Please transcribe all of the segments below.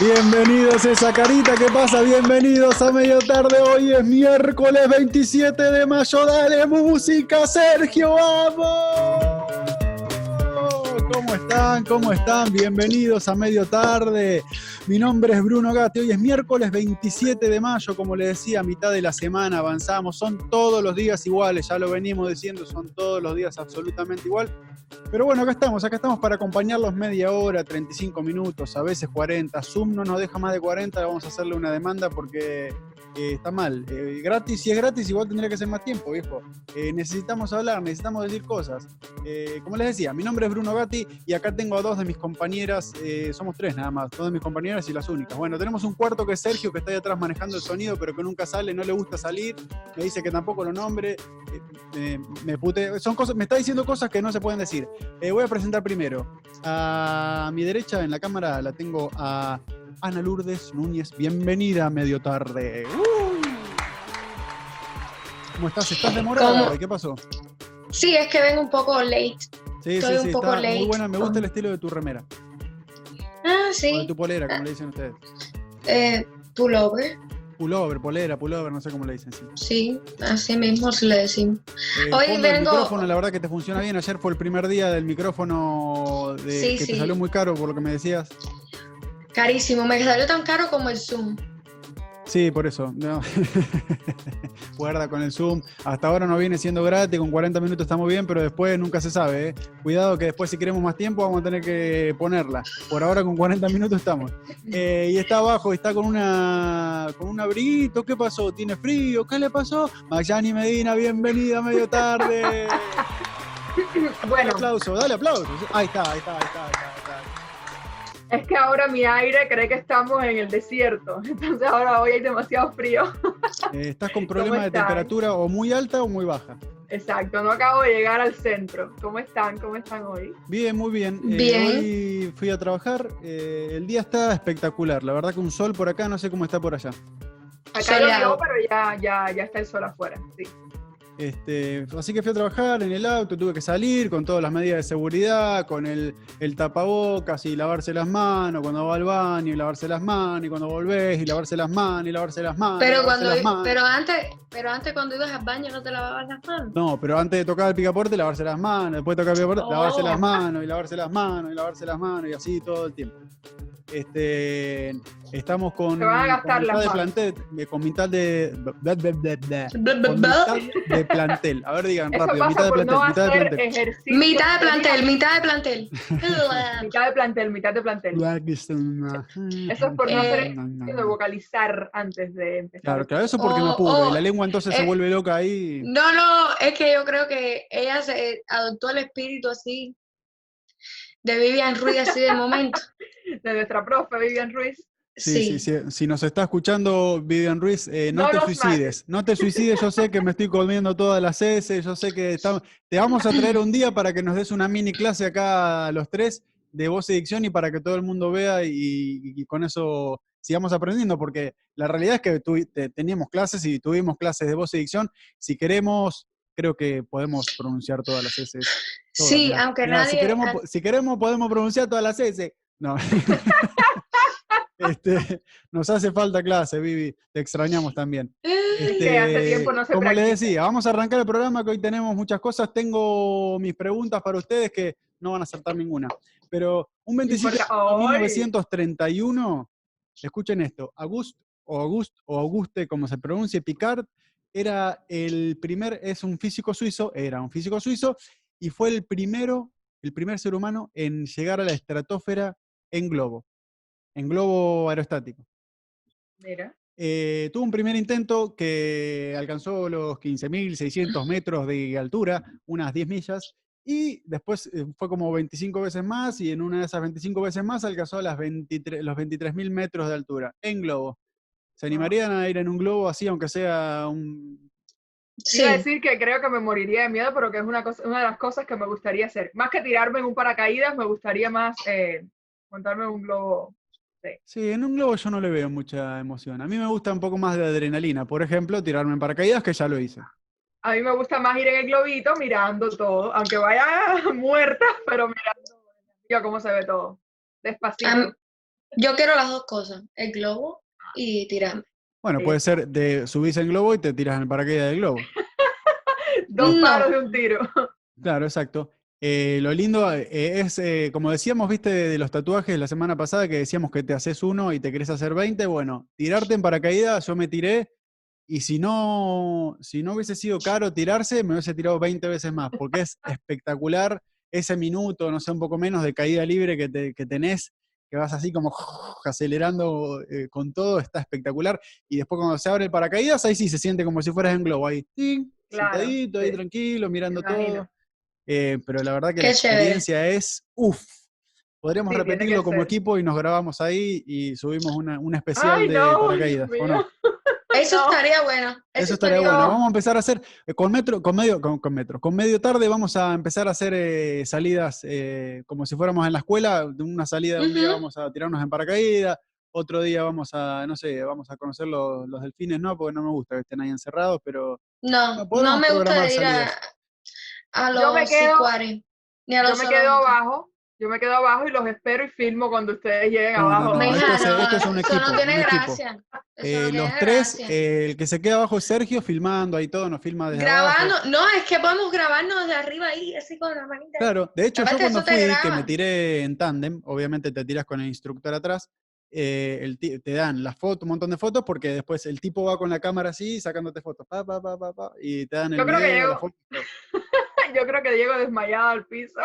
Bienvenidos a esa carita, ¿qué pasa? Bienvenidos a medio tarde. Hoy es miércoles 27 de mayo. Dale música, Sergio, vamos. ¿Cómo están? ¿Cómo están? Bienvenidos a medio tarde. Mi nombre es Bruno Gatti. Hoy es miércoles 27 de mayo, como les decía, mitad de la semana avanzamos. Son todos los días iguales, ya lo venimos diciendo, son todos los días absolutamente igual. Pero bueno, acá estamos, acá estamos para acompañarlos media hora, 35 minutos, a veces 40. Zoom no nos deja más de 40, vamos a hacerle una demanda porque eh, está mal. Eh, gratis, si es gratis, igual tendría que ser más tiempo, viejo. Eh, necesitamos hablar, necesitamos decir cosas. como les decía, mi nombre es Bruno Gatti y acá tengo a dos de mis compañeras, somos tres nada más, dos de mis compañeras y las únicas. Bueno, tenemos un cuarto que es Sergio, que está ahí atrás manejando el sonido, pero que nunca sale, no le gusta salir, me dice que tampoco lo nombre, me pute, son cosas, me está diciendo cosas que no se pueden decir. voy a presentar primero. A mi derecha en la cámara la tengo a Ana Lourdes Núñez. Bienvenida a medio tarde. ¿Cómo estás? ¿Estás demorada? ¿Qué pasó? Sí, es que vengo un poco late. Sí, Estoy sí, sí, un poco late. muy buena. Me gusta el estilo de tu remera. Ah, sí. O de tu polera, como le dicen ustedes. Eh, pullover. Pullover, polera, pullover, no sé cómo le dicen. Sí, sí así mismo se le decimos. Eh, Hoy vengo... El micrófono, la verdad que te funciona bien. Ayer fue el primer día del micrófono de, que te salió muy caro por lo que me decías. Carísimo, me salió tan caro como el Zoom. Sí, por eso. No. Guarda con el Zoom. Hasta ahora no viene siendo gratis, con 40 minutos estamos bien, pero después nunca se sabe. ¿eh? Cuidado que después si queremos más tiempo vamos a tener que ponerla. Por ahora con 40 minutos estamos. Eh, y está abajo, está con una con un abriguito. ¿Qué pasó? ¿Tiene frío? ¿Qué le pasó? Mayani Medina, bienvenida medio tarde. bueno. aplauso, dale aplauso. Ahí está, ahí está, ahí está. Ahí está es que ahora mi aire cree que estamos en el desierto, entonces ahora hoy hay demasiado frío. Eh, ¿Estás con problemas de temperatura o muy alta o muy baja? Exacto, no acabo de llegar al centro. ¿Cómo están? ¿Cómo están hoy? Bien, muy bien. Eh, bien. hoy fui a trabajar. Eh, el día está espectacular. La verdad que un sol por acá, no sé cómo está por allá. Acá llovió, pero ya, ya, ya está el sol afuera, sí. Este, así que fui a trabajar en el auto, tuve que salir con todas las medidas de seguridad, con el, tapabocas y lavarse las manos, cuando va al baño y lavarse las manos, y cuando volvés y lavarse las manos y lavarse las manos. Pero, cuando, pero, antes, pero antes cuando ibas al baño no te lavabas las manos. No, pero antes de tocar el picaporte, lavarse las manos, después de tocar el picaporte, lavarse las oh. manos y lavarse las manos y lavarse las manos y así todo el tiempo. Este, estamos con, Se van a gastar mitad de plantel, con mitad de, de plantel. A ver, digan rápido, mitad de plantel, mitad de plantel. Mitad de plantel, mitad de plantel. mitad de plantel, mitad de plantel. Eso es por no hacer de vocalizar antes de empezar. Claro, claro, eso porque no pude. la lengua entonces se vuelve loca ahí. No, no, es que yo creo que ella se adoptó el espíritu así de Vivian Ruiz así de momento. de nuestra profe Vivian Ruiz. Sí, sí, sí, si nos está escuchando Vivian Ruiz, eh, no, te suicides, no te suicides, yo sé que me estoy comiendo todas las S, yo sé que estamos, te vamos a traer un día para que nos des una mini clase acá a los tres de voz y dicción y para que todo el mundo vea y, con eso sigamos aprendiendo, porque la realidad es que teníamos clases y tuvimos clases de voz y dicción, si queremos, creo que podemos pronunciar todas las S. sí, aunque nadie... Si queremos, si queremos, podemos pronunciar todas las S. No. este, nos hace falta clase, Vivi. Te extrañamos también. Este, como le decía, vamos a arrancar el programa que hoy tenemos muchas cosas. Tengo mis preguntas para ustedes que no van a acertar ninguna. Pero un 27 de 1931, escuchen esto, August o August o Auguste, como se pronuncie, Picard, era el primer, es un físico suizo, era un físico suizo, y fue el primero, el primer ser humano en llegar a la estratosfera en globo, en globo aerostático. Mira. Eh, tuvo un primer intento que alcanzó los 15.600 metros de altura, unas 10 millas, y después eh, fue como 25 veces más, y en una de esas 25 veces más alcanzó las 23, los 23.000 metros de altura, en globo. ¿Se animarían a ir en un globo así, aunque sea un Sí. Iba a decir que creo que me moriría de miedo, pero que es una, cosa, una de las cosas que me gustaría hacer. Más que tirarme en un paracaídas, me gustaría más eh, montarme un globo. Sí. en un globo yo no le veo mucha emoción. A mí me gusta un poco más de adrenalina. Por ejemplo, tirarme en paracaídas, que ya lo hice. A mí me gusta más ir en el globito mirando todo, aunque vaya muerta, pero mirando cómo se ve todo. Despacito. yo quiero las dos cosas, el globo y tirarme. Bueno, puede ser de subirse en globo y te tiras en el paracaídas del globo. Dos paros de un tiro. Claro, exacto. Eh, lo lindo eh, es, eh, como decíamos, viste, de, los tatuajes la semana pasada que decíamos que te haces uno y te querés hacer 20, bueno, tirarte en paracaídas, yo me tiré y si no, si no hubiese sido caro tirarse, me hubiese tirado 20 veces más, porque es espectacular ese minuto, no sé, un poco menos de caída libre que, te, que tenés que vas así como acelerando eh, con todo, está espectacular. Y después cuando se abre el paracaídas, ahí sí se siente como si fueras en globo, ahí, sentadito, ahí tranquilo, mirando todo. Eh, pero la verdad que la experiencia es, uff. Podríamos repetirlo como equipo y nos grabamos ahí y subimos una, especial de paracaídas. Eso estaría bueno. Eso, estaría, bueno. Vamos a empezar a hacer eh, con metro, con medio, con, metro, con medio tarde vamos a empezar a hacer eh, salidas eh, como si fuéramos en la escuela, de una salida de un día vamos a tirarnos en paracaídas, otro día vamos a, no sé, vamos a conocer los, delfines, no, porque no me gusta que estén ahí encerrados, pero no, no, me gusta ir a, los yo me quedo, yo me quedo abajo yo me quedo abajo y los espero y filmo cuando ustedes lleguen abajo. No, esto, es, un equipo. Eso no tiene gracia. Eh, los tres, eh, el que se queda abajo es Sergio filmando ahí todo, nos filma desde Grabando, no, es que podemos grabarnos de arriba ahí, así con la manita. Claro, de hecho yo cuando fui, que me tiré en tándem, obviamente te tiras con el instructor atrás, eh, te dan las fotos, un montón de fotos, porque después el tipo va con la cámara así, sacándote fotos, pa, pa, pa, pa, pa y te dan el yo creo que llego, yo creo que llego desmayado al piso.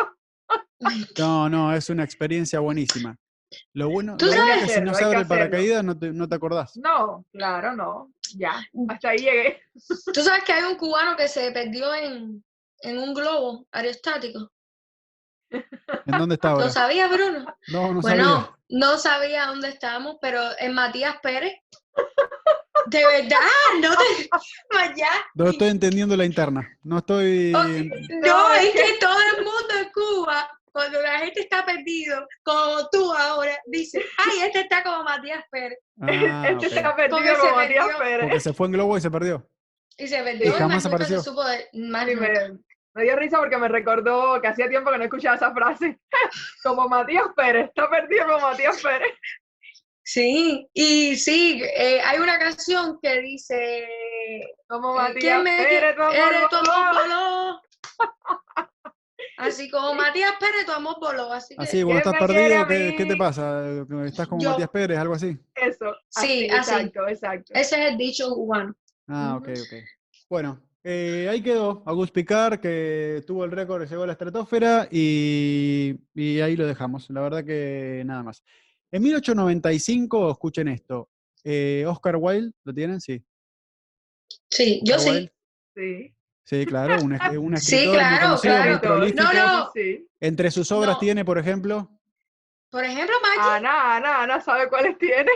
No, no, es una experiencia buenísima. Lo bueno, es que si no se abre el paracaídas no te, no te acordás. No, claro, no. Ya, mm. hasta ahí llegué. Tú sabes que hay un cubano que se perdió en, en un globo aerostático. ¿En dónde estaba? ¿Lo sabía, Bruno? No, no bueno, sabía. no sabía dónde estábamos, pero en Matías Pérez. De verdad, no te. No estoy entendiendo la interna. No estoy. No, es que todo el mundo en Cuba, cuando la gente está perdido, como tú ahora, dice, ay, este está como Matías Pérez. Ah, este está perdido como Matías Pérez. Porque se fue en globo y se perdió. Y se perdió. Y jamás apareció. Se supo de, me, me dio risa porque me recordó que hacía tiempo que no escuchaba esa frase. como Matías Pérez, está perdido como Matías Pérez. Sí, y sí, eh, hay una canción que dice como eh, Matías Pérez, tu amor Así como Matías Pérez, tu amor voló. Así, que, así cuando estás perdido, ¿qué, te pasa? ¿Estás como Matías Pérez, algo así? Eso. sí, exacto, exacto. Ese es el dicho cubano. Ah, ok, ok. Bueno, eh, ahí quedó Augusto Picar, que tuvo el récord, llegó a la estratosfera y, y ahí lo dejamos. La verdad que nada más. En 1895, escuchen esto, eh, Oscar Wilde, ¿lo tienen? Sí. Sí, yo sí. Sí. Sí, claro, un, un escritor sí, claro, claro. no, no. Entre sus obras tiene, por ejemplo. Por ejemplo, Maggie. Ana, Ana, Ana sabe cuáles tiene.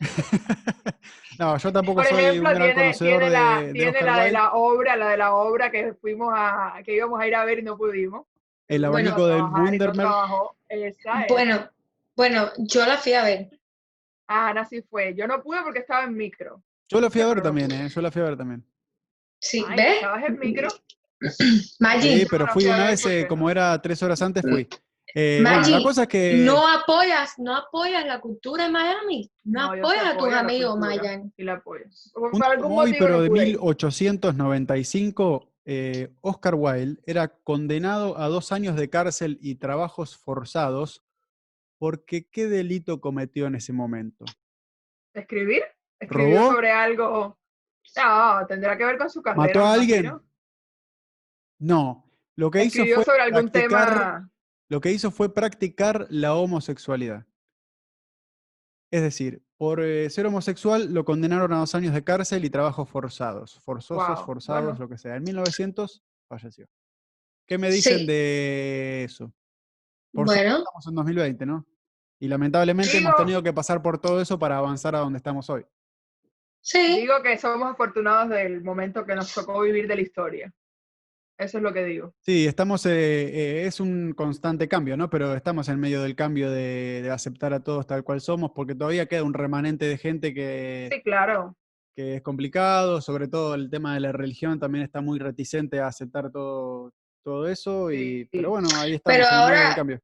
no, yo tampoco soy un gran tiene, conocedor tiene la, de, tiene la de la obra, la de la obra que fuimos a, que íbamos a ir a ver y no pudimos. El abanico del Wunderman. Bueno, bueno, yo la fui a ver. Ah, Ana sí fue. Yo no pude porque estaba en micro. Yo la fui a ver también, ¿eh? Yo la fui a ver también. Sí, ¿ves? ¿Estabas en micro? Sí, pero fui una vez, eh, como era tres horas antes, fui. Eh, bueno, la cosa es que... No apoyas, no apoyas la cultura en Miami. No, apoyas a tus amigos Miami. Y la apoyas. Hoy, pero de 1895, eh, Oscar Wilde era condenado a dos años de cárcel y trabajos forzados porque ¿qué delito cometió en ese momento? ¿Escribir? ¿Escribió sobre algo? No, tendrá que ver con su carrera. ¿Mató a alguien? No. Lo que hizo fue sobre algún tema... Lo que hizo fue practicar la homosexualidad. Es decir, por eh, ser homosexual lo condenaron a dos años de cárcel y trabajos forzados. Forzosos, forzados, lo que sea. En 1900 falleció. ¿Qué me dicen de eso? Por bueno. estamos en 2020, ¿no? Y lamentablemente hemos tenido que pasar por todo eso para avanzar a donde estamos hoy. Sí, Digo que somos afortunados del momento que nos tocó vivir de la historia. Eso es lo que digo. Sí, estamos, eh, eh, es un constante cambio, ¿no? Pero estamos en medio del cambio de, de aceptar a todos tal cual somos, porque todavía queda un remanente de gente que, Sí, claro. que es complicado, sobre todo el tema de la religión también está muy reticente a aceptar todo, todo eso, y, Sí. pero bueno, ahí estamos Pero en medio del cambio.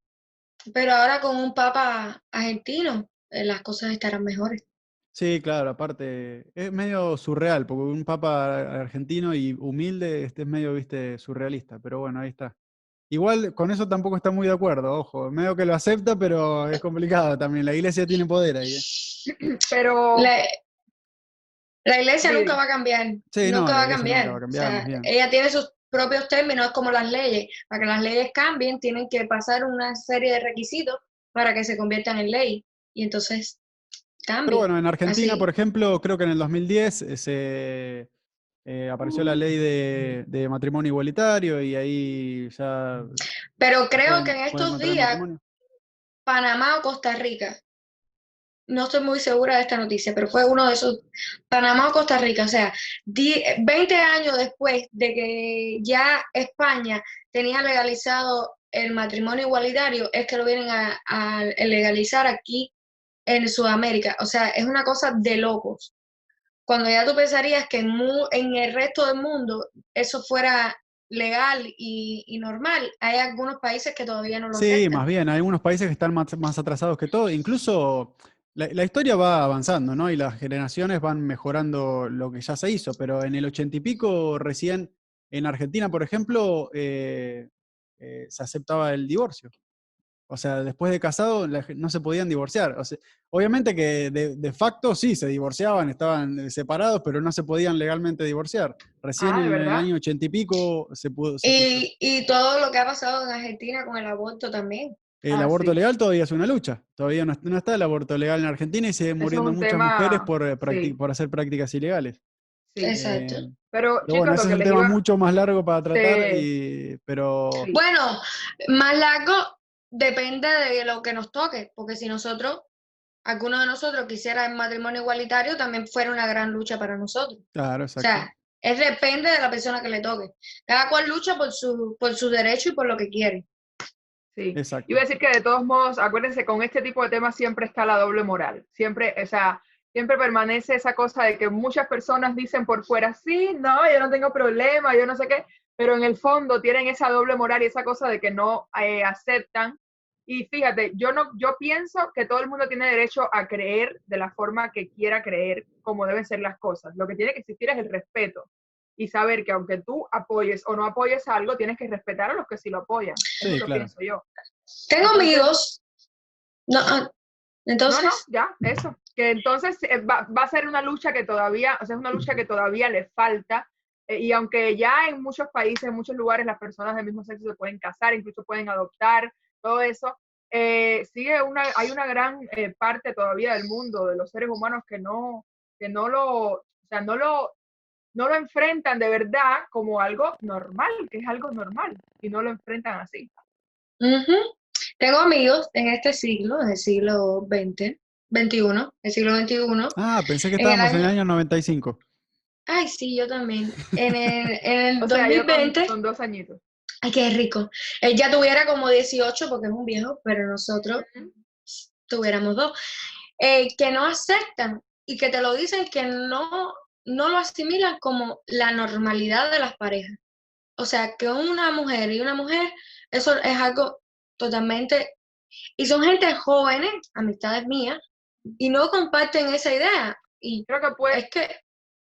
Pero ahora con un papa argentino, eh, las cosas estarán mejores. Sí, claro, aparte, es medio surreal, porque un papa argentino y humilde, este es medio, viste, surrealista, pero bueno, ahí está. Igual con eso tampoco está muy de acuerdo, ojo, medio que lo acepta, pero es complicado también, la iglesia tiene poder ahí. ¿eh? Pero La, la iglesia Sí. nunca va a cambiar. Sí, no, nunca la va a cambiar. nunca va a O cambiar, sea, más bien. ella tiene sus propios términos, como las leyes. Para que las leyes cambien, tienen que pasar una serie de requisitos para que se conviertan en ley. Y entonces Pero cambia. bueno, en Argentina, Así. por ejemplo, creo que en el 2010 eh, se eh, apareció la ley de, de matrimonio igualitario y ahí ya Pero creo pueden- que en estos días. Panamá o Costa Rica, no estoy muy segura de esta noticia, pero fue uno de esos, Panamá o Costa Rica, o sea, di- 20 años después de que ya España tenía legalizado el matrimonio igualitario, es que lo vienen a, a legalizar aquí en Sudamérica. O sea, es una cosa de locos. Cuando ya tú pensarías que en, en el resto del mundo eso fuera legal y, y normal, hay algunos países que todavía no lo Sí, aceptan. más bien, hay algunos países que están más, más atrasados que todo, incluso la, la historia va avanzando, ¿no? Y las generaciones van mejorando lo que ya se hizo, pero en el ochenta y pico recién, en Argentina, por ejemplo, eh, eh, se aceptaba el divorcio. O sea, después de casado la no se podían divorciar. O sea, obviamente que de, de facto sí, se divorciaban, estaban eh, separados, pero no se podían legalmente divorciar. Recién Ah, ¿de en el año ochenta y pico se pudo... se Y, y todo lo que ha pasado en Argentina con el aborto también. El Ah, aborto sí. legal todavía es una lucha. Todavía no, no está el aborto legal en Argentina y es muriendo muchas tema- mujeres por, eh, sí. por hacer prácticas ilegales. sí. Exacto. Eh, Pero, pero chicos, bueno, lo ese que es un tema iba- mucho más largo para tratar, Sí. y, pero Sí. Bueno, más largo depende de lo que nos toque, porque si nosotros, alguno de nosotros quisiera el matrimonio igualitario, también fuera una gran lucha para nosotros. claro, O exacto. sea, es depende de la persona que le toque. Cada cual lucha por su, por su derecho y por lo que quiere. Sí. exacto. Iba a decir que de todos modos, acuérdense, con este tipo de temas siempre está la doble moral. Siempre, o sea, siempre permanece esa cosa de que muchas personas dicen por fuera, sí, no, yo no tengo problema, yo no sé qué, pero en el fondo tienen esa doble moral y esa cosa de que no eh, aceptan. Y fíjate, yo no, yo pienso que todo el mundo tiene derecho a creer de la forma que quiera creer, como deben ser las cosas. Lo que tiene que existir es el respeto y saber que aunque tú apoyes o no apoyes algo, tienes que respetar a los que sí lo apoyan. Eso Sí, es lo claro. pienso yo. Tengo Entonces- amigos. No, ah, entonces, No, no, ya, eso. Que entonces eh, va, va a ser una lucha que todavía, o sea, es una lucha que todavía le falta. eh, y aunque ya en muchos países, en muchos lugares, las personas del mismo sexo se pueden casar, incluso pueden adoptar, todo eso, eh, sigue una, hay una gran eh, parte todavía del mundo, de los seres humanos, que no, que no lo, o sea, no lo, no lo enfrentan de verdad como algo normal, que es algo normal, y no lo enfrentan así. Tengo amigos en este siglo, en el siglo XX, XXI, el siglo XXI. Ah, pensé que en el estábamos en el año- año 95. Ay, sí, yo también. En el, en el O sea, yo con, 2020. con dos añitos. Ay, qué rico. Él ya tuviera como 18 porque es un viejo, pero nosotros tuviéramos dos. Eh, que no aceptan y que te lo dicen que no, no lo asimilan como la normalidad de las parejas. O sea, que una mujer y una mujer, eso es algo totalmente... Y son gente jóvenes, amistades mías, y no comparten esa idea. Y Creo que puede, es que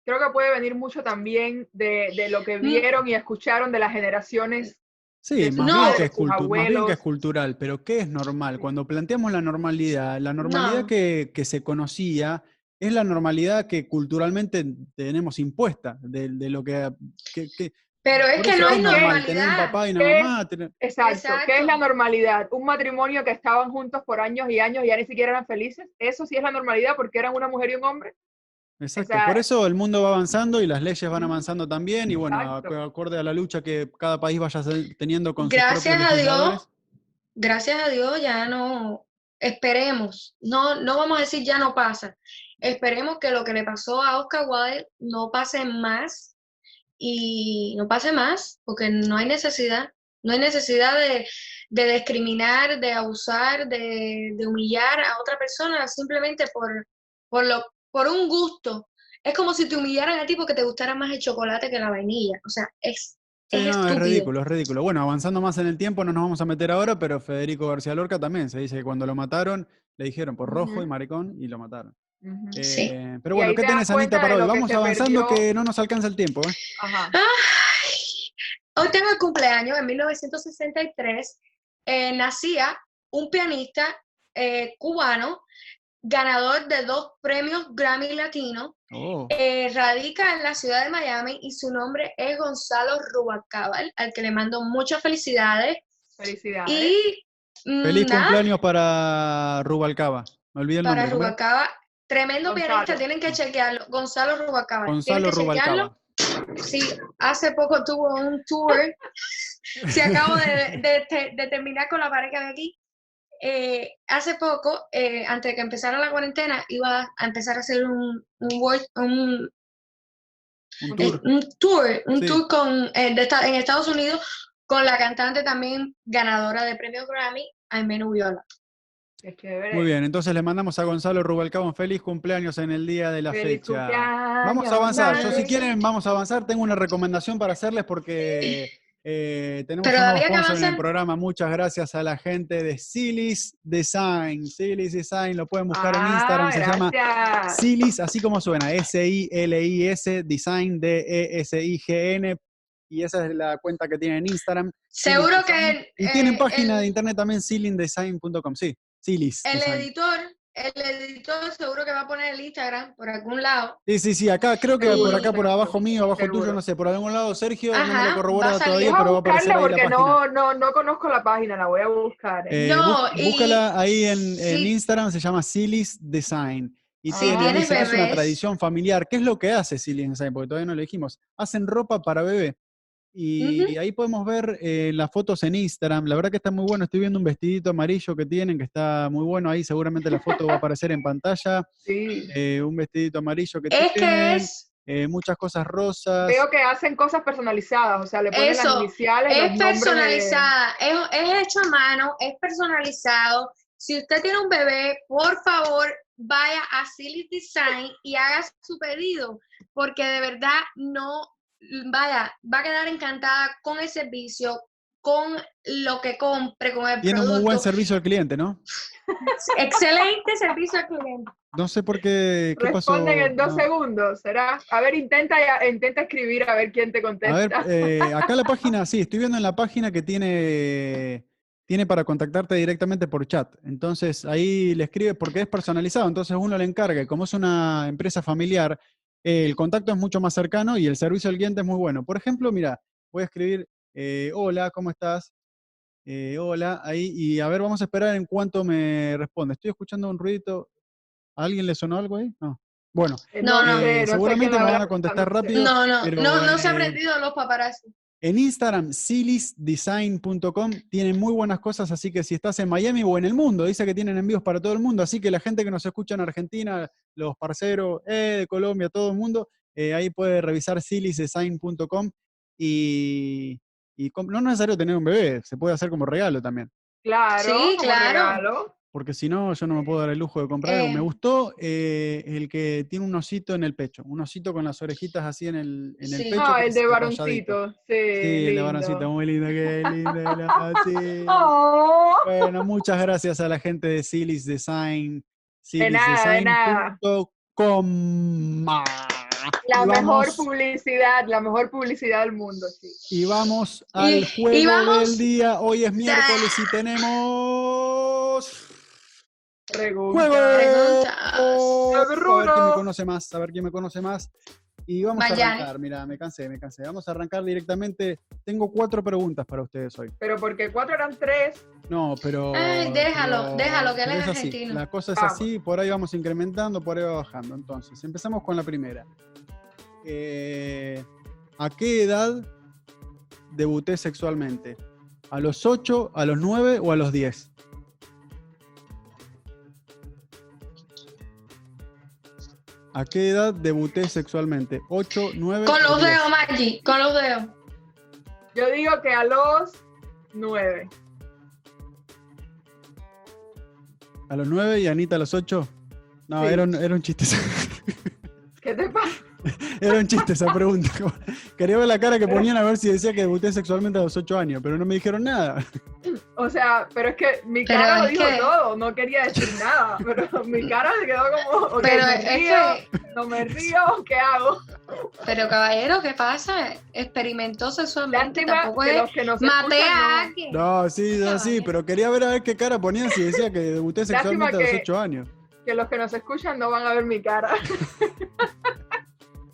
creo que puede venir mucho también de, de lo que vieron y escucharon de las generaciones. Sí, más, No. bien que es sus cultu- más bien que abuelos. es cultural, pero ¿qué es normal? Cuando planteamos la normalidad, la normalidad No. que, que se conocía es la normalidad que culturalmente tenemos impuesta, de, de lo que... que- que- pero es que no es normal tener un normalidad. papá y una ¿Qué? mamá. tener- Exacto. ¿Qué es la normalidad? Un matrimonio que estaban juntos por años y años y ya ni siquiera eran felices. Eso sí es la normalidad porque eran una mujer y un hombre. Exacto, sea, por eso el mundo va avanzando y las leyes van avanzando también, y bueno, Exacto. acorde a la lucha que cada país vaya teniendo con sus Gracias a Dios, gracias a Dios ya no, esperemos, no, no vamos a decir ya no pasa, esperemos que lo que le pasó a Oscar Wilde no pase más y no pase más, porque no hay necesidad, no hay necesidad de, de discriminar, de abusar, de, de, humillar a otra persona simplemente por, por, lo, por un gusto. Es como si te humillaran a ti porque te gustara más el chocolate que la vainilla. O sea, es es, no, es ridículo, es ridículo. Bueno, avanzando más en el tiempo, no nos vamos a meter ahora, pero Federico García Lorca también se dice que cuando lo mataron, le dijeron por rojo y maricón y lo mataron. Eh, pero bueno, ¿qué tenés, Anita, para hoy? Vamos avanzando que no nos alcanza el tiempo. ¿eh? hoy tengo el cumpleaños, en 1963 eh, nacía un pianista cubano ganador de dos premios Grammy Latino, oh. eh, radica en la ciudad de Miami y su nombre es Gonzalo Rubalcaba, al que le mando muchas felicidades. Felicidades. Y mm, Feliz cumpleaños para Rubalcaba. Me olvidé el para Rubalcaba, tremendo pianista, tienen que chequearlo. Gonzalo Rubalcaba. Gonzalo Rubalcaba. Sí, hace poco tuvo un tour. Si acabo de, de terminar con la pareja de aquí, eh, hace poco, eh, antes de que empezara la cuarentena, iba a empezar a hacer un, un, un, tour, un tour, con, eh, en Estados Unidos con la cantante también ganadora de premio Grammy, Aimee Viola. Muy bien, entonces le mandamos a Gonzalo Rubalcaba un feliz cumpleaños en el día de la fecha. Vamos a avanzar. Yo si quieren vamos a avanzar. Tengo una recomendación para hacerles porque Eh, tenemos un sponsor en el programa. Muchas gracias a la gente de Silis Design. Silis Design lo pueden buscar en ah, Instagram. Se llama Silis, así como suena. S-I-L-I-S Design D-E-S-I-G-N. Y esa es la cuenta que tienen en Instagram. Seguro que. Y tienen eh, página de internet también, silindesign.com. Sí, Silis. El editor el editor seguro que va a poner el Instagram por algún lado. Sí, sí, sí, acá creo que por acá, por abajo mío, abajo tuyo, no sé, por algún lado, Sergio, no me lo corrobora todavía, pero va a aparecer ahí porque no, no, no conozco la página, la voy a buscar. ¿eh? Eh, no, búscala ahí en, Instagram, se llama Silis Design. Y tiene, es una tradición familiar. ¿Qué es lo que hace Silis Design? Porque todavía no lo dijimos. Hacen ropa para bebé. Y ahí podemos ver eh, las fotos en Instagram. La verdad que está muy bueno. Estoy viendo un vestidito amarillo que tienen, que está muy bueno. Ahí seguramente la foto va a aparecer en pantalla. Sí. Eh, un vestidito amarillo que es tienen. Que es... Eh, muchas cosas rosas. Veo que hacen cosas personalizadas, o sea, le ponen las iniciales. Es personalizada, es, es hecho a mano, es personalizado. Si usted tiene un bebé, por favor, vaya a Silly Design y haga su pedido, porque de verdad no vaya, va a quedar encantada con el servicio, con lo que compre, con el Tiene un muy buen servicio al cliente, ¿no? Excelente servicio al cliente. No sé por qué. ¿qué Responden en dos segundos, ¿será? A ver, intenta, intenta escribir a ver quién te contesta. A ver, eh, acá la página, sí, estoy viendo en la página que tiene, tiene para contactarte directamente por chat. Entonces ahí le escribe porque es personalizado, entonces uno le encarga, como es una empresa familiar, el contacto es mucho más cercano y el servicio al cliente es muy bueno. Por ejemplo, mira, voy a escribir, eh, hola, ¿cómo estás? Eh, hola, ahí, y a ver, vamos a esperar en cuanto me responde. Estoy escuchando un ruidito. ¿A alguien le sonó algo ahí? No. Bueno, no, no, seguramente me van a contestar rápido. No, no, no, no se ha aprendido los paparazzi. En Instagram, silisdesign.com, tienen muy buenas cosas, así que si estás en Miami o en el mundo, dice que tienen envíos para todo el mundo, así que la gente que nos escucha en Argentina, los parceros eh, de Colombia, todo el mundo, eh, ahí puede revisar silisdesign.com y, y no es necesario tener un bebé, se puede hacer como regalo también. Claro, sí, claro porque si no, yo no me puedo dar el lujo de comprar. Me eh. gustó eh, el que tiene un osito en el pecho, un osito con las orejitas así en el, en el pecho. Ah, el de varoncito, sí. Sí, el de varoncito, muy lindo, qué lindo. sí. Oh. Bueno, muchas gracias a la gente de Silis Design, silisdesign.com. La mejor publicidad, la mejor publicidad del mundo, sí. Y vamos al juego del día. Hoy es miércoles y tenemos Preguntas. A ver quién me conoce más, a ver quién me conoce más. Y vamos a arrancar, mira, me cansé, me cansé. Vamos a arrancar directamente. Tengo cuatro preguntas para ustedes hoy. Pero porque cuatro eran tres. No, pero. Ay, déjalo, déjalo, que él es, argentino. La cosa es así, por ahí vamos incrementando, por ahí va bajando. Entonces, empezamos con la primera. Eh, ¿A qué edad debuté sexualmente? ¿A los 8, a los 9 o a los 10? ¿A qué edad debuté sexualmente? ¿8, 9 Con los 10? dedos, Maggi, con los dedos. Yo digo que a los nueve. ¿A los 9 y Anita a los 8? No, Sí. era, un, era un chiste. ¿Qué te pasa? Era un chiste esa pregunta. Quería ver la cara que ponían a ver si decía que debuté sexualmente a los 8 años, pero no me dijeron nada. O sea, pero es que mi Pero cara lo dijo que- todo, no quería decir nada, pero mi cara se quedó como, Pero me es río, que, no me río, ¿qué hago? pero caballero, ¿qué pasa? Experimentó sexualmente, Lástima tampoco que es los que nos maté a escuchan no- alguien. No, sí, no, sí, pero quería ver a ver qué cara ponían si decía que debuté sexualmente a los que- 8 años. que los que nos escuchan no van a ver mi cara.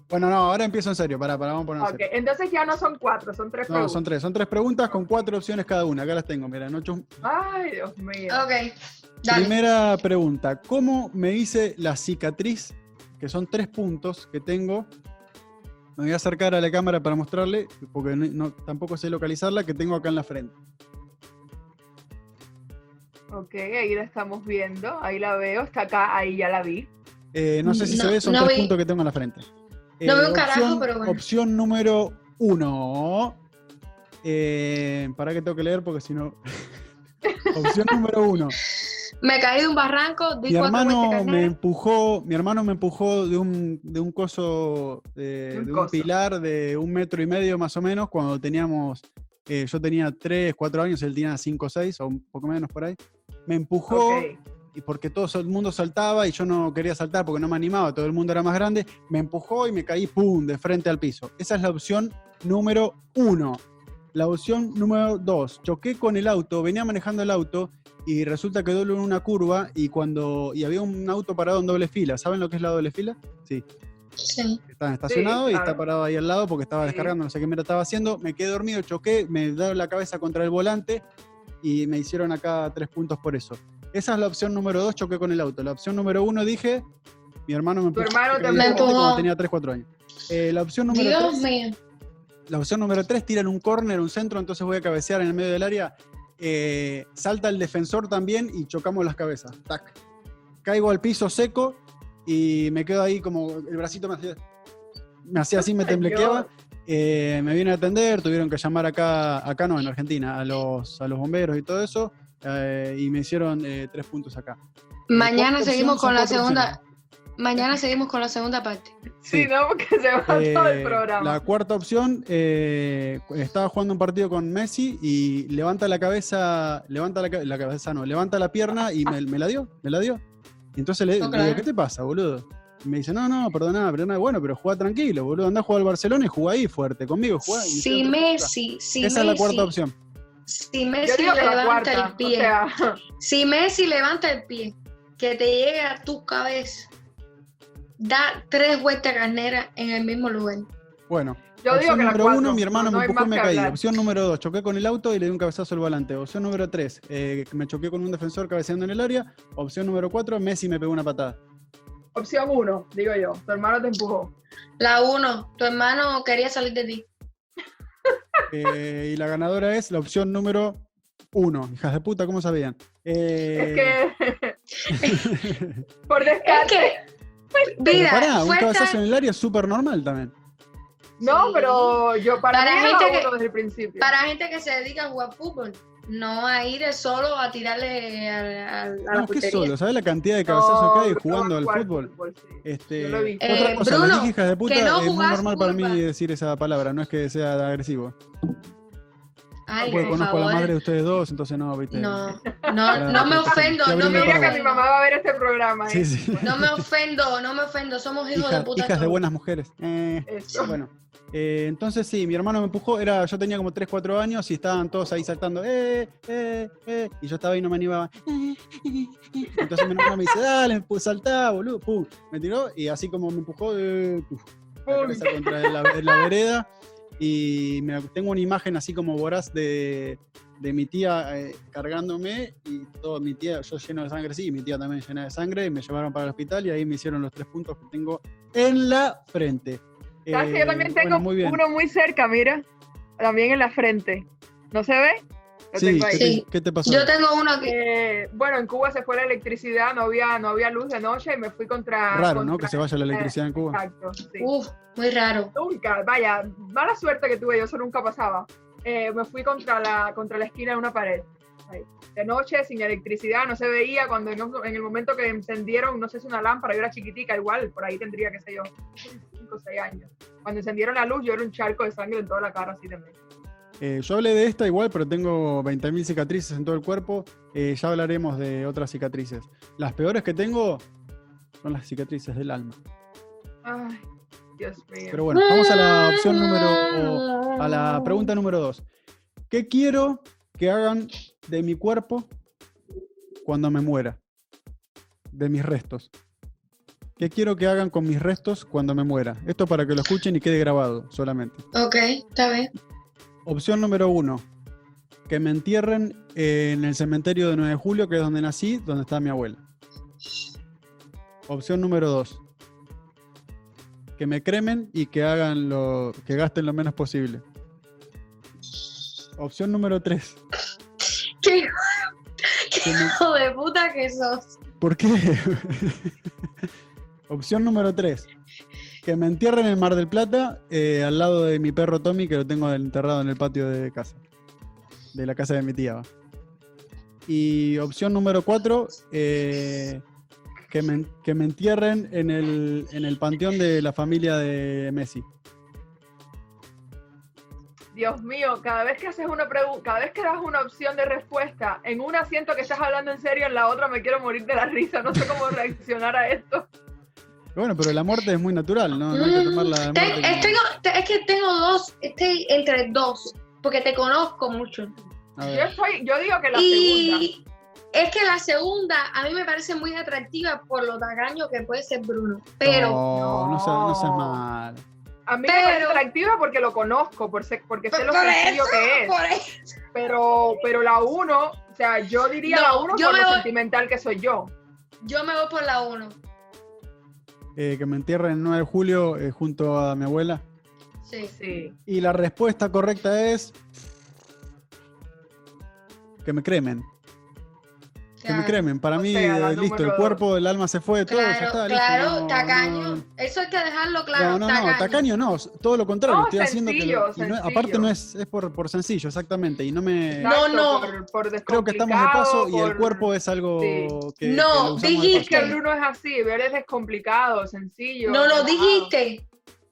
Bueno, no, ahora empiezo en serio, pará, pará, vamos a poner Ok, serio. entonces ya no son cuatro, son tres No, preguntas. son tres, son tres preguntas con cuatro opciones cada una. Acá las tengo, mira, ocho. Ay, Dios mío. Ok, dale. Primera pregunta, ¿cómo me hice la cicatriz? Que son tres puntos que tengo. Me voy a acercar a la cámara para mostrarle, porque no, no- tampoco sé localizarla, que tengo acá en la frente. Ok, ahí la estamos viendo, ahí la veo, está acá, ahí ya la vi. Eh, no sé si se No- ve, son no tres vi- puntos que tengo en la frente. Eh, No veo un carajo, opción- pero bueno. Opción número uno. Eh, para que tengo que leer porque si no. opción número uno. Me caí de un barranco, di Mi hermano me empujó, mi hermano me empujó de un, de un coso, de, Un de un coso. pilar de un metro y medio más o menos, cuando teníamos, eh, yo tenía 3, 4 años, él tenía 5, 6 o un poco menos por ahí. Me empujó y porque todo el mundo saltaba y yo no quería saltar porque no me animaba, todo el mundo era más grande, me empujó y me caí, ¡pum!, de frente al piso. Esa es la opción número uno. La opción número dos, choqué con el auto, venía manejando el auto y resulta que doble en una curva y cuando y había un auto parado en doble fila. ¿Saben lo que es la doble fila? Sí. Sí. Está estacionado y está parado ahí al lado porque estaba Sí. descargando, no sé qué me estaba haciendo. Me quedé dormido, choqué, me dieron la cabeza contra el volante y me hicieron acá tres puntos por eso. Esa es la opción número dos, choqué con el auto. La opción número uno dije, mi hermano me empujó. hermano frente cuando tenía 3, 4 años. Eh, la opción número Dios tres, mío. la opción número 3 tira en un córner, un centro, entonces voy a cabecear en el medio del área. Eh, salta el defensor también y chocamos las cabezas. Tac. Caigo al piso seco y me quedo ahí como el bracito me hacía, me hacía así, me temblequeaba. Eh, me viene a atender, tuvieron que llamar acá, acá no, en Argentina, a los, a los bomberos y todo eso. Eh, y me hicieron eh, tres puntos acá. Mañana seguimos con la segunda. Mañana seguimos con la segunda parte. Sí, Sí. no, porque se va todo el Eh, programa. La cuarta opción, eh, estaba jugando un partido con Messi y levanta la cabeza, levanta la, ca- la cabeza, no, levanta la pierna y me, me la dio, me la dio. Y entonces le, No, le digo, claro. ¿qué te pasa, boludo? Y me dice, no, no, perdona, perdona, bueno, pero juega tranquilo, boludo, andá a jugar al Barcelona y jugá ahí fuerte, conmigo, tres puntos. Messi, si Esa es la cuarta opción. Si Messi levanta cuarta, el o pie, sea, si Messi levanta el pie, que te llegue a tu cabeza, da tres vueltas carneras en el mismo lugar. Bueno, yo digo opción la número cuatro, uno, mi hermano no- no me empujó y me caí. hablar. Opción número dos, choqué con el auto y le di un cabezazo al volante. Opción número tres, eh, me choqué con un defensor cabeceando en el área. Opción número cuatro, Messi me pegó una patada. Opción uno, digo yo, tu hermano te empujó. La uno, tu hermano quería salir de ti. Eh, y la ganadora es la opción número uno. Hijas de puta, ¿cómo sabían? Eh, Es que, por Es descarte, que, pero mira, pará, un cabezazo tan- en el área es súper normal también. no, pero yo para, Para mí gente que- desde el principio. para gente que se dedica a jugar fútbol, no a ir solo a tirarle a, a- a la No, ¿qué portería. solo? ¿Sabes la cantidad de cabezazos No, que hay no jugando al jugar fútbol? sí. Este, Yo lo vi. Otra Eh, cosa, Bruno, hijas de puta, que no es muy normal para mí decir esa palabra, no es que sea agresivo. Ay, Porque por conozco a la favor. madre de ustedes dos, entonces no, viste. No, no, no me ofendo, no me Mira que mi ofendo. mamá va a ver este programa. ¿eh? Sí, sí. No me ofendo, no me ofendo, somos hijos Hija- de puta. hijas de todos. buenas mujeres. Eh, Eso. bueno, eh, entonces sí, mi hermano me empujó, era, yo tenía como 3, 4 años y estaban todos ahí saltando, eh, eh, eh, y yo estaba ahí y no me animaba. Entonces mi hermano me dice, dale, pues saltá, boludo, pum, me tiró y así como me empujó, eh, puf, la contra la, la vereda y me- tengo una imagen así como voraz de, de mi tía eh, cargándome y todo mi tía, yo lleno de sangre, sí, y mi tía también llena de sangre y me llevaron para el hospital y ahí me hicieron los tres puntos que tengo en la frente. ¿Sabes que Eh, yo también bueno, tengo muy bien. uno muy cerca, mira? También en la frente. ¿No se ve? Lo Sí. ¿qué, Sí. te, qué te pasó? Yo tengo uno que. Eh, bueno, en Cuba se fue la electricidad, no había, no había luz de noche y me fui contra. Raro, ¿no? contra- Que se vaya la electricidad en Cuba. Exacto, sí. Uf, muy raro. Nunca, vaya, mala suerte que tuve, yo eso nunca pasaba. Eh, me fui contra la, contra la esquina de una pared. ahí. De noche, sin electricidad, no se veía. Cuando en, en el momento que encendieron, no sé si una lámpara, yo era chiquitica, igual, por ahí tendría, qué sé yo, 5 o 6 años. Cuando encendieron la luz, yo era un charco de sangre en toda la cara, así también. Eh, yo hablé de esta igual, pero tengo 20.000 cicatrices en todo el cuerpo. Eh, ya hablaremos de otras cicatrices. Las peores que tengo son las cicatrices del alma. Ay, Dios mío. Pero bueno, vamos a la opción número. a la pregunta número dos. ¿Qué quiero que hagan de mi cuerpo cuando me muera? De mis restos. ¿Qué quiero que hagan con mis restos cuando me muera? Esto para que lo escuchen y quede grabado solamente. Ok, está bien. Opción número uno. Que me entierren en el cementerio de 9 de julio, que es donde nací, donde está mi abuela. Opción número dos. Que me cremen y que hagan lo. que gasten lo menos posible. Opción número tres. ¿Qué me- hijo de puta que sos? ¿Por qué? Opción número 3. Que me entierren en el Mar del Plata, eh, al lado de mi perro Tommy, que lo tengo enterrado en el patio de casa. De la casa de mi tía. Y opción número 4. que, me, que me entierren en el, en el panteón de la familia de Messi. Dios mío, cada vez que haces una pregunta, cada vez que das una opción de respuesta, en una siento que estás hablando en serio, en la otra me quiero morir de la risa, no sé cómo reaccionar a esto. Bueno, pero la muerte es muy natural, ¿no? No hay que tomar la Ten- muerte es, como- que tengo dos, estoy entre dos, porque te conozco mucho. Yo, estoy, yo digo que la segunda. Y es que la segunda a mí me parece muy atractiva por lo tacaño que puede ser Bruno. Pero, No, no, seas, no seas No. mal. A mí me parece atractiva porque lo conozco, por porque sé lo por sencillo eso, que es. por eso. Pero, pero la uno, o sea, yo diría No, la uno yo por lo voy- sentimental que soy yo. yo me voy por la uno. Eh, que me entierren el 9 de julio eh, junto a mi abuela. Sí. Sí. Y la respuesta correcta es. Que me cremen. Que me Claro. cremen. Para O mí, sea, listo, el cuerpo, el alma se fue, todo, ya Claro, está, listo. claro, no, tacaño. no. Eso hay que dejarlo claro. No, no, no, tacaño no, todo lo contrario, No, estoy haciendo que. lo- sencillo, y no- sencillo. aparte no es, es por, por sencillo, exactamente. Y no me. No, Exacto, no. Por, por Creo que estamos de paso y el cuerpo es algo Sí. que. No, que dijiste. que Bruno es así, ver es descomplicado, sencillo. No lo dijiste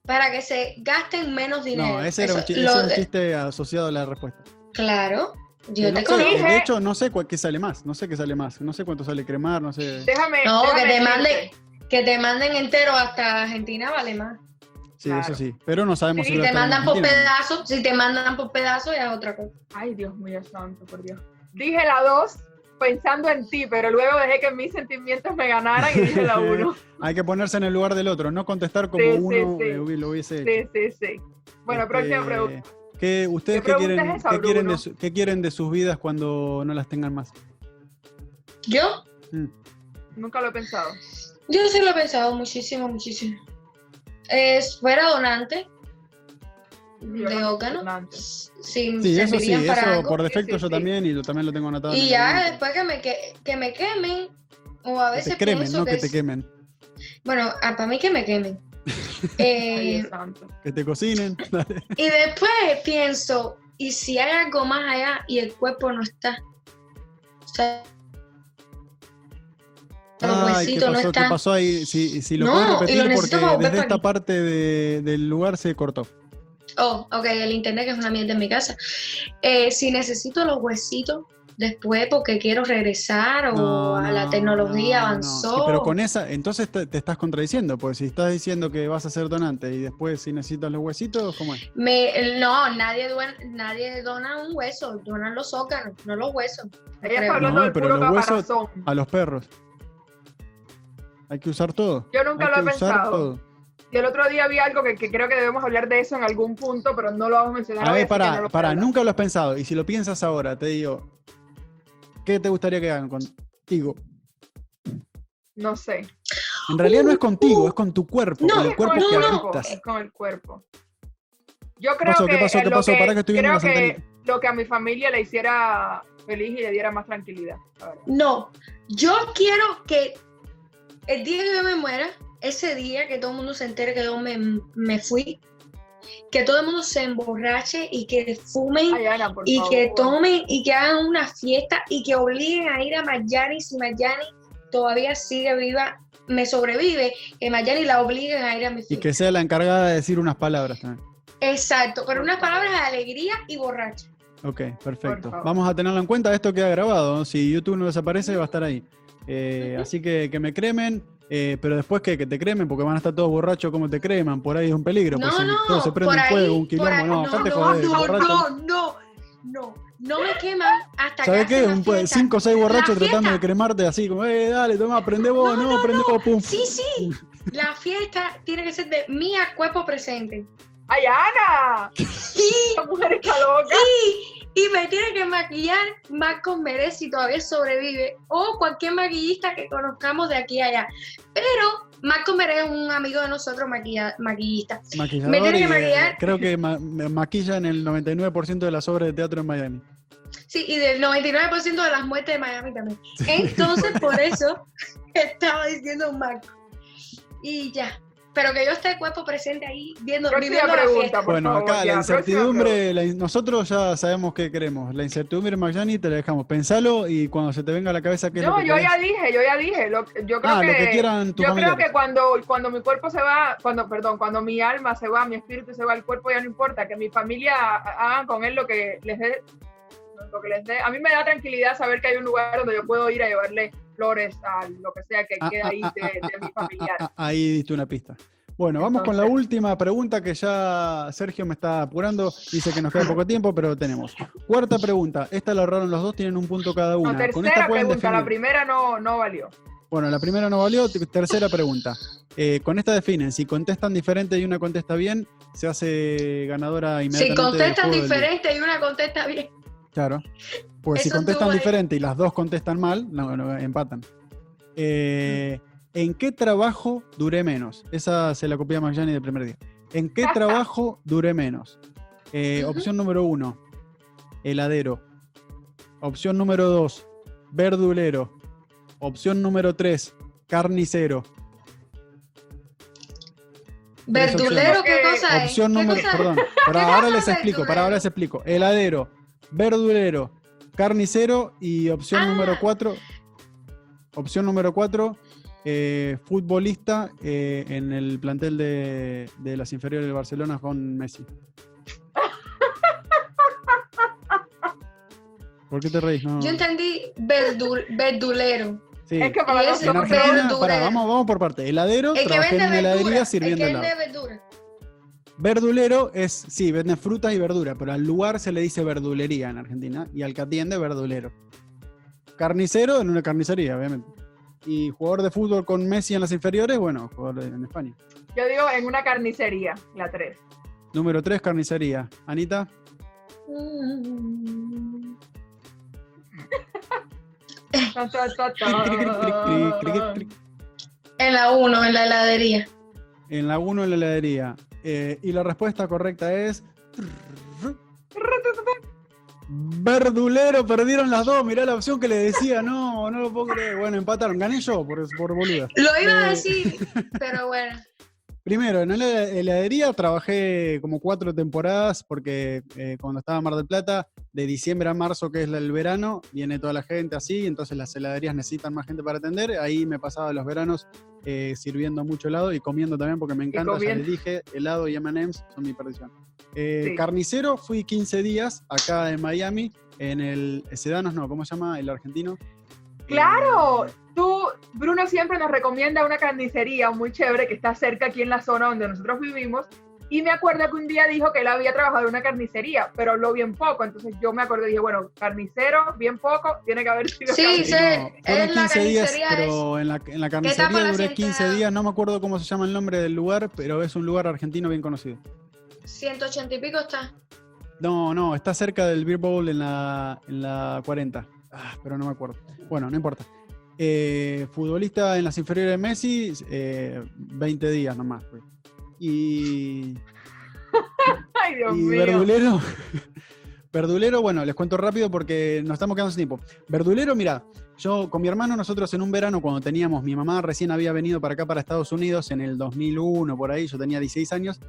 para que se gasten menos dinero. No, ese era un, Eso, chi- ese lo era un de- chiste asociado a la respuesta. Claro, yo no te sé, conozco. Dije- de hecho, no sé cuál- qué sale más. No sé qué sale más. No sé cuánto sale cremar, no sé. Déjame. No, déjame que te manden, que te manden entero hasta Argentina vale más. Sí, Claro. eso sí. Pero no sabemos Si lo te mandan por pedazos, si te mandan por pedazos ya es otra cosa. Ay, Dios mío santo, por Dios. Dije la 2 pensando en ti, pero luego dejé que mis sentimientos me ganaran y dije la 1. Hay que ponerse en el lugar del otro, no contestar como Sí, uno sí. lo hubiese hecho. Sí, sí, sí. Bueno, Este, próxima pregunta. ¿Qué, ¿Ustedes ¿Qué quieren, es esa, qué quieren de Bruno? su- qué quieren de sus vidas cuando no las tengan más? Yo, Mm. Nunca lo he pensado. yo sí lo he pensado muchísimo, muchísimo. Es, fuera donante Yo de no- órganos, donante. sí, Sí, eso sí, para eso algo. por defecto Sí, sí, yo sí. también y lo, también lo tengo anotado. Y ya después que me, que, que me quemen, o a Que veces te cremen, pienso no que, que te es- quemen. Bueno, ah, para mí que me quemen. Eh. Que te cocinen. dale. y después pienso, ¿y si hay algo más allá y el cuerpo no está? O sea, los Ay, ¿qué huesitos no pasó? ¿Qué están. pasó ahí? Si, si lo No, lo repetir porque desde esta aquí. parte de- del lugar se cortó. Oh, ok, el internet que es una mierda en mi casa. Eh, si necesito los huesitos después porque quiero regresar o No, a la no, tecnología no, no. avanzó. Sí, pero con esa, entonces te, te estás contradiciendo, pues si estás diciendo que vas a ser donante y después si necesitas los huesitos, ¿cómo es? Me- no, nadie, duen- nadie dona un hueso, donan los órganos, no los huesos. Ella está hablando del pero puro los huesos- caparazón. A los perros. Hay que usar todo. Yo nunca Hay lo he pensado. todo. Y el otro día vi algo que, que creo que debemos hablar de eso en algún punto, pero no lo vamos a mencionar. A ver, para, no para, nunca lo has pensado. Y si lo piensas ahora, te digo, ¿qué te gustaría que hagan contigo? No sé. En realidad no es contigo, es con tu cuerpo, No, con el Es cuerpo con el que no, habitas. es con el cuerpo. Yo ¿Qué creo pasó? que ¿Qué pasó? en ¿Qué lo pasó? que- Para que estoy viendo creo que lo que a mi familia le hiciera feliz y le diera más tranquilidad. No, yo quiero que el día que yo me muera, ese día que todo el mundo se entere que yo me, me fui, que todo el mundo se emborrache y que fumen Ay, Ana, por y que tomen y que hagan una fiesta y que obliguen a ir a Mayani si Mayani todavía sigue viva, me sobrevive, que Mayani la obliguen a ir a mi Y fiesta. que sea la encargada de decir unas palabras también. Exacto, pero unas palabras de alegría y borracha. Ok, perfecto. Vamos a tenerlo en cuenta. Esto queda grabado. Si YouTube no desaparece, va a estar ahí. Eh, Así que que me cremen. Eh, pero después que, que te cremen, porque van a estar todos borrachos como te creman. Por ahí es un peligro. pues No, si no, todo se prende por en ahí, fuego, un por quilombo. ahí, no, no, no, no, no, no, no, no me queman hasta ¿Sabes que qué? pues, fiesta. cinco o seis borrachos tratando de cremarte así, como, eh, dale, toma, prende vos, No, no, no, prende vos, pum. Sí, sí, la fiesta tiene que ser de mi cuerpo presente. ¡Ay, Ana! Y, Esta mujer está loca. y, y me tiene que maquillar Marcos Merez si todavía sobrevive o cualquier maquillista que conozcamos de aquí a allá. Pero Marcos Merez es un amigo de nosotros maquilla- maquillista. Maquillador Me tiene que eh, maquillar. creo que ma- me maquilla en el 99% de las obras de teatro en Miami. Sí, y del 99% de las muertes de Miami también. Entonces, por eso estaba diciendo Marco. Y ya. Pero que yo esté de cuerpo presente ahí viendo, viviendo la pregunta, fiesta. Bueno, favor. acá ya, la incertidumbre, la in- nosotros ya sabemos qué queremos. La incertidumbre, Magyani, te la dejamos. Pensalo y cuando se te venga a la cabeza qué es lo No, que yo querés. ya dije, yo ya dije. Lo, yo creo Ah, que, lo que quieran tus yo creo familiares. que cuando, cuando mi cuerpo se va, cuando, perdón, cuando mi alma se va, mi espíritu se va, el cuerpo ya no importa, que mi familia ha- hagan con él lo que les dé, lo que les dé. A mí me da tranquilidad saber que hay un lugar donde yo puedo ir a llevarle flores a lo que sea que Ah, quede ah, ahí ah, de, ah, de mi familiar. ah, Ahí diste una pista. Bueno, vamos con la última pregunta que ya Sergio me está apurando. Dice que nos queda poco tiempo, pero tenemos. Cuarta pregunta. Esta la ahorraron los dos, tienen un punto cada una. No, con esta tercera pregunta, la primera no, no valió. Bueno, la primera no valió. Tercera pregunta. Eh, con esta definen. Si contestan diferente y una contesta bien, se hace ganadora Si inmediatamente. del contestan diferente y una contesta bien. Claro. Pues si contestan diferente y las dos contestan mal, no, no, empatan. Eh, ¿En qué trabajo duré menos? Esa se la copié a del primer día. ¿En qué trabajo duré menos? Eh. Opción número uno, heladero. Opción número dos, verdulero. Opción número tres, carnicero. Verdulero, ¿qué cosa es? Opción ¿Qué número, perdón, para ¿Qué ahora les es explico, para ahora les explico. Heladero, verdulero, carnicero y opción Ah. número cuatro, opción número cuatro, eh, futbolista eh, en el plantel de, de las inferiores del Barcelona con Messi. ¿Por qué te reís? No. Yo entendí verdul- verdulero. Sí. Es que para. Argentina, pará, vamos, vamos por parte. Heladero, El que trabajé vende en heladería verdura. El sirviendo que helado. vende verdura. Verdulero es, sí, vende frutas y verduras, pero al lugar se le dice verdulería en Argentina y al que atiende verdulero. Carnicero en una carnicería, obviamente. Y jugador de fútbol con Messi en las inferiores, bueno, jugador en España. Yo digo en una carnicería, la 3. Número 3, carnicería. Anita. En la 1, en la heladería. en la 1 en la heladería. Eh, y la respuesta correcta es... Verdulero, perdieron las dos. Mirá la opción que le decía. No, no lo puedo creer. Bueno, empataron. Gané yo por, por boluda. Lo iba a Eh. decir, pero bueno. Primero, en la heladería trabajé como cuatro temporadas porque eh, cuando estaba en Mar del Plata, de diciembre a marzo, que es el verano, viene toda la gente así, entonces las heladerías necesitan más gente para atender. Ahí me pasaba los veranos eh, sirviendo mucho helado y comiendo también porque me encanta, ya les dije, helado y M&M's son mi perdición. Eh, Sí. Carnicero, fui 15 días acá en Miami, en el Sedanos, no, ¿cómo se llama? El argentino. Claro, Eh, tú, Bruno siempre nos recomienda una carnicería muy chévere que está cerca aquí en la zona donde nosotros vivimos. Y me acuerdo que un día dijo que él había trabajado en una carnicería, pero habló bien poco. Entonces yo me acordé y dije, bueno, carnicero, bien poco, tiene que haber sido Sí, carnicero. sí. no, es la 15 días, carnicería, pero en la, en carnicería duré sienta- 15 días, no me acuerdo cómo se llama el nombre del lugar, pero es un lugar argentino bien conocido. 180 y pico está. No, no, está cerca del Beer Bowl en la, en la 40, Ah, pero no me acuerdo. Bueno, no importa. Eh, futbolista en las inferiores de Messi, eh, 20 días nomás. fue. Y, Ay, Dios y mío. verdulero, Verdulero, bueno, les cuento rápido porque nos estamos quedando sin tiempo. Verdulero, mira, yo con mi hermano, nosotros en un verano, cuando teníamos, mi mamá recién había venido para acá, para Estados Unidos, en el 2001, por ahí, yo tenía 16 años,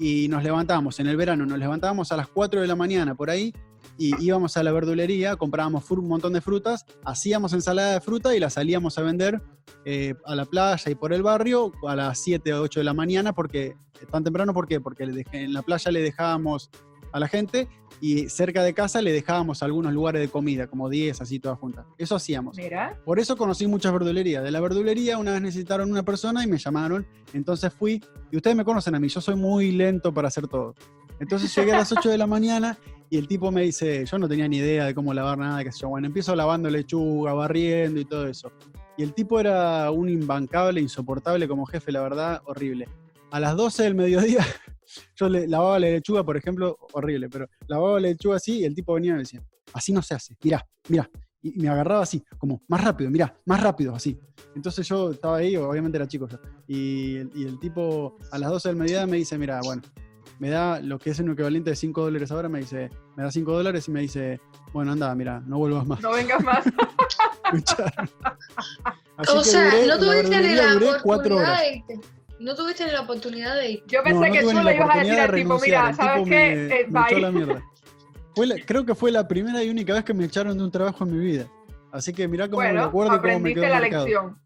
y nos levantábamos, en el verano, nos levantábamos a las 4 de la mañana, por ahí, y íbamos a la verdulería, comprábamos un montón de frutas, hacíamos ensalada de fruta y la salíamos a vender eh, a la playa y por el barrio a las 7 o 8 de la mañana, porque tan temprano, ¿por qué? Porque en la playa le dejábamos a la gente y cerca de casa le dejábamos algunos lugares de comida, como 10, así todas juntas. Eso hacíamos. Mira. Por eso conocí muchas verdulerías. De la verdulería una vez necesitaron una persona y me llamaron, entonces fui, y ustedes me conocen a mí, yo soy muy lento para hacer todo. Entonces llegué a las 8 de la mañana y el tipo me dice, yo no tenía ni idea de cómo lavar nada, qué sé yo. Bueno, empiezo lavando lechuga, barriendo y todo eso. Y el tipo era un imbancable, insoportable como jefe, la verdad, horrible. A las 12 del mediodía, yo le lavaba la lechuga, por ejemplo, horrible, pero lavaba la lechuga así y el tipo venía y me decía, así no se hace, mirá, mirá. Y me agarraba así, como, más rápido, mirá, más rápido, así. Entonces yo estaba ahí, obviamente era chico ya. Y, y el tipo a las 12 del mediodía me dice, mira, bueno, me da lo que es un equivalente de 5 dólares ahora, me dice, me da 5 dólares y me dice, bueno, anda, mira, no vuelvas más. No vengas más. O que sea, duré- no tuviste ni la oportunidad horas. de irte. No tuviste ni la oportunidad de ir. Yo pensé no que tú le ibas a decir al de tipo, renunciar, mira, ¿sabes tipo qué? me- Eh, me echó bye. la mierda. Fue la- creo que fue la primera y única vez que me echaron de un trabajo en mi vida. Así que mirá cómo me acuerdo y cómo me quedó la marcado. lección.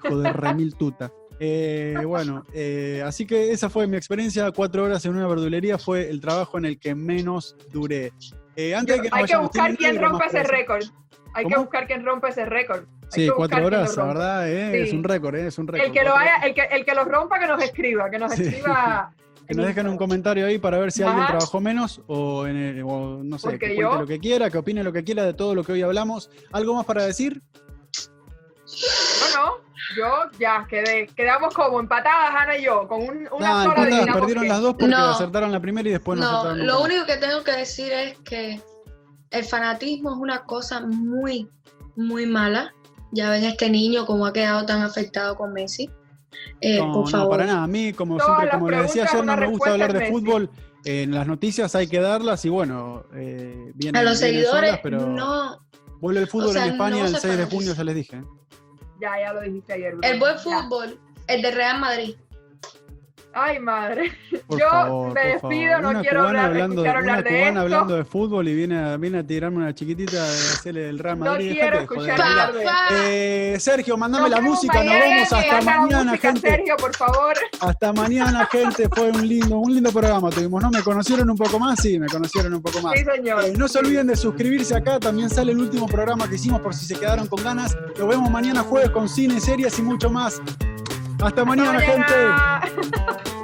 Joder, remil tuta. Eh, bueno, eh, así que esa fue mi experiencia. Cuatro horas en una verdulería fue el trabajo en el que menos duré. Eh, antes de que nos Hay que buscar ¿tienen quién rompa ese récord. Hay que buscar quién rompa ese récord. Sí, cuatro horas, la verdad, eh, es un récord, eh, es un récord. El que lo haya, el que, el que lo rompa, que nos escriba, que nos Sí. escriba. Que nos dejen un comentario ahí para ver si alguien trabajó menos o, en el- o no sé, Porque que cuente yo- lo que quiera, que opine lo que quiera de todo lo que hoy hablamos. ¿Algo más para decir? No, no, yo ya quedé, quedamos como empatadas, Ana y yo, con un- una Nah, sola empatadas, adivinamos perdieron las dos porque No. acertaron la primera y después no, no, acertaron lo único que tengo que decir es que el fanatismo es una cosa muy, muy mala. Ya ven este niño cómo ha quedado tan afectado con Messi. Eh, No, por no, para nada. A mí, como Todas siempre, como les decía ayer, no me gusta hablar de fútbol. En las noticias hay que darlas y bueno, eh, vienen, A los vienen seguidores, solas, pero no. vuelve el fútbol o sea, en España no el se 6 de junio, ya les dije. Ya, ya lo dijiste ayer. El buen ya. fútbol, el de Real Madrid. Ay, madre. Por Yo favor, me despido, no Una quiero hablar- hablando de, escuchar hablar de esto. hablando de fútbol y viene a, viene a tirarme una chiquitita de hacerle el Real No Madrid. quiero joder. escuchar hablar de eh, Sergio, mandame Nos la música, nos vemos hasta mañana, música, gente. Sergio, por favor. Hasta mañana, gente. Fue un lindo, un lindo programa. Tuvimos, ¿no? ¿Me conocieron un poco más? Sí, me conocieron un poco más. Sí, señor. Eh, no se olviden de suscribirse acá, también sale el último programa que hicimos por si se quedaron con ganas. Nos vemos mañana jueves con cine, series y mucho más. Hasta mañana, gente.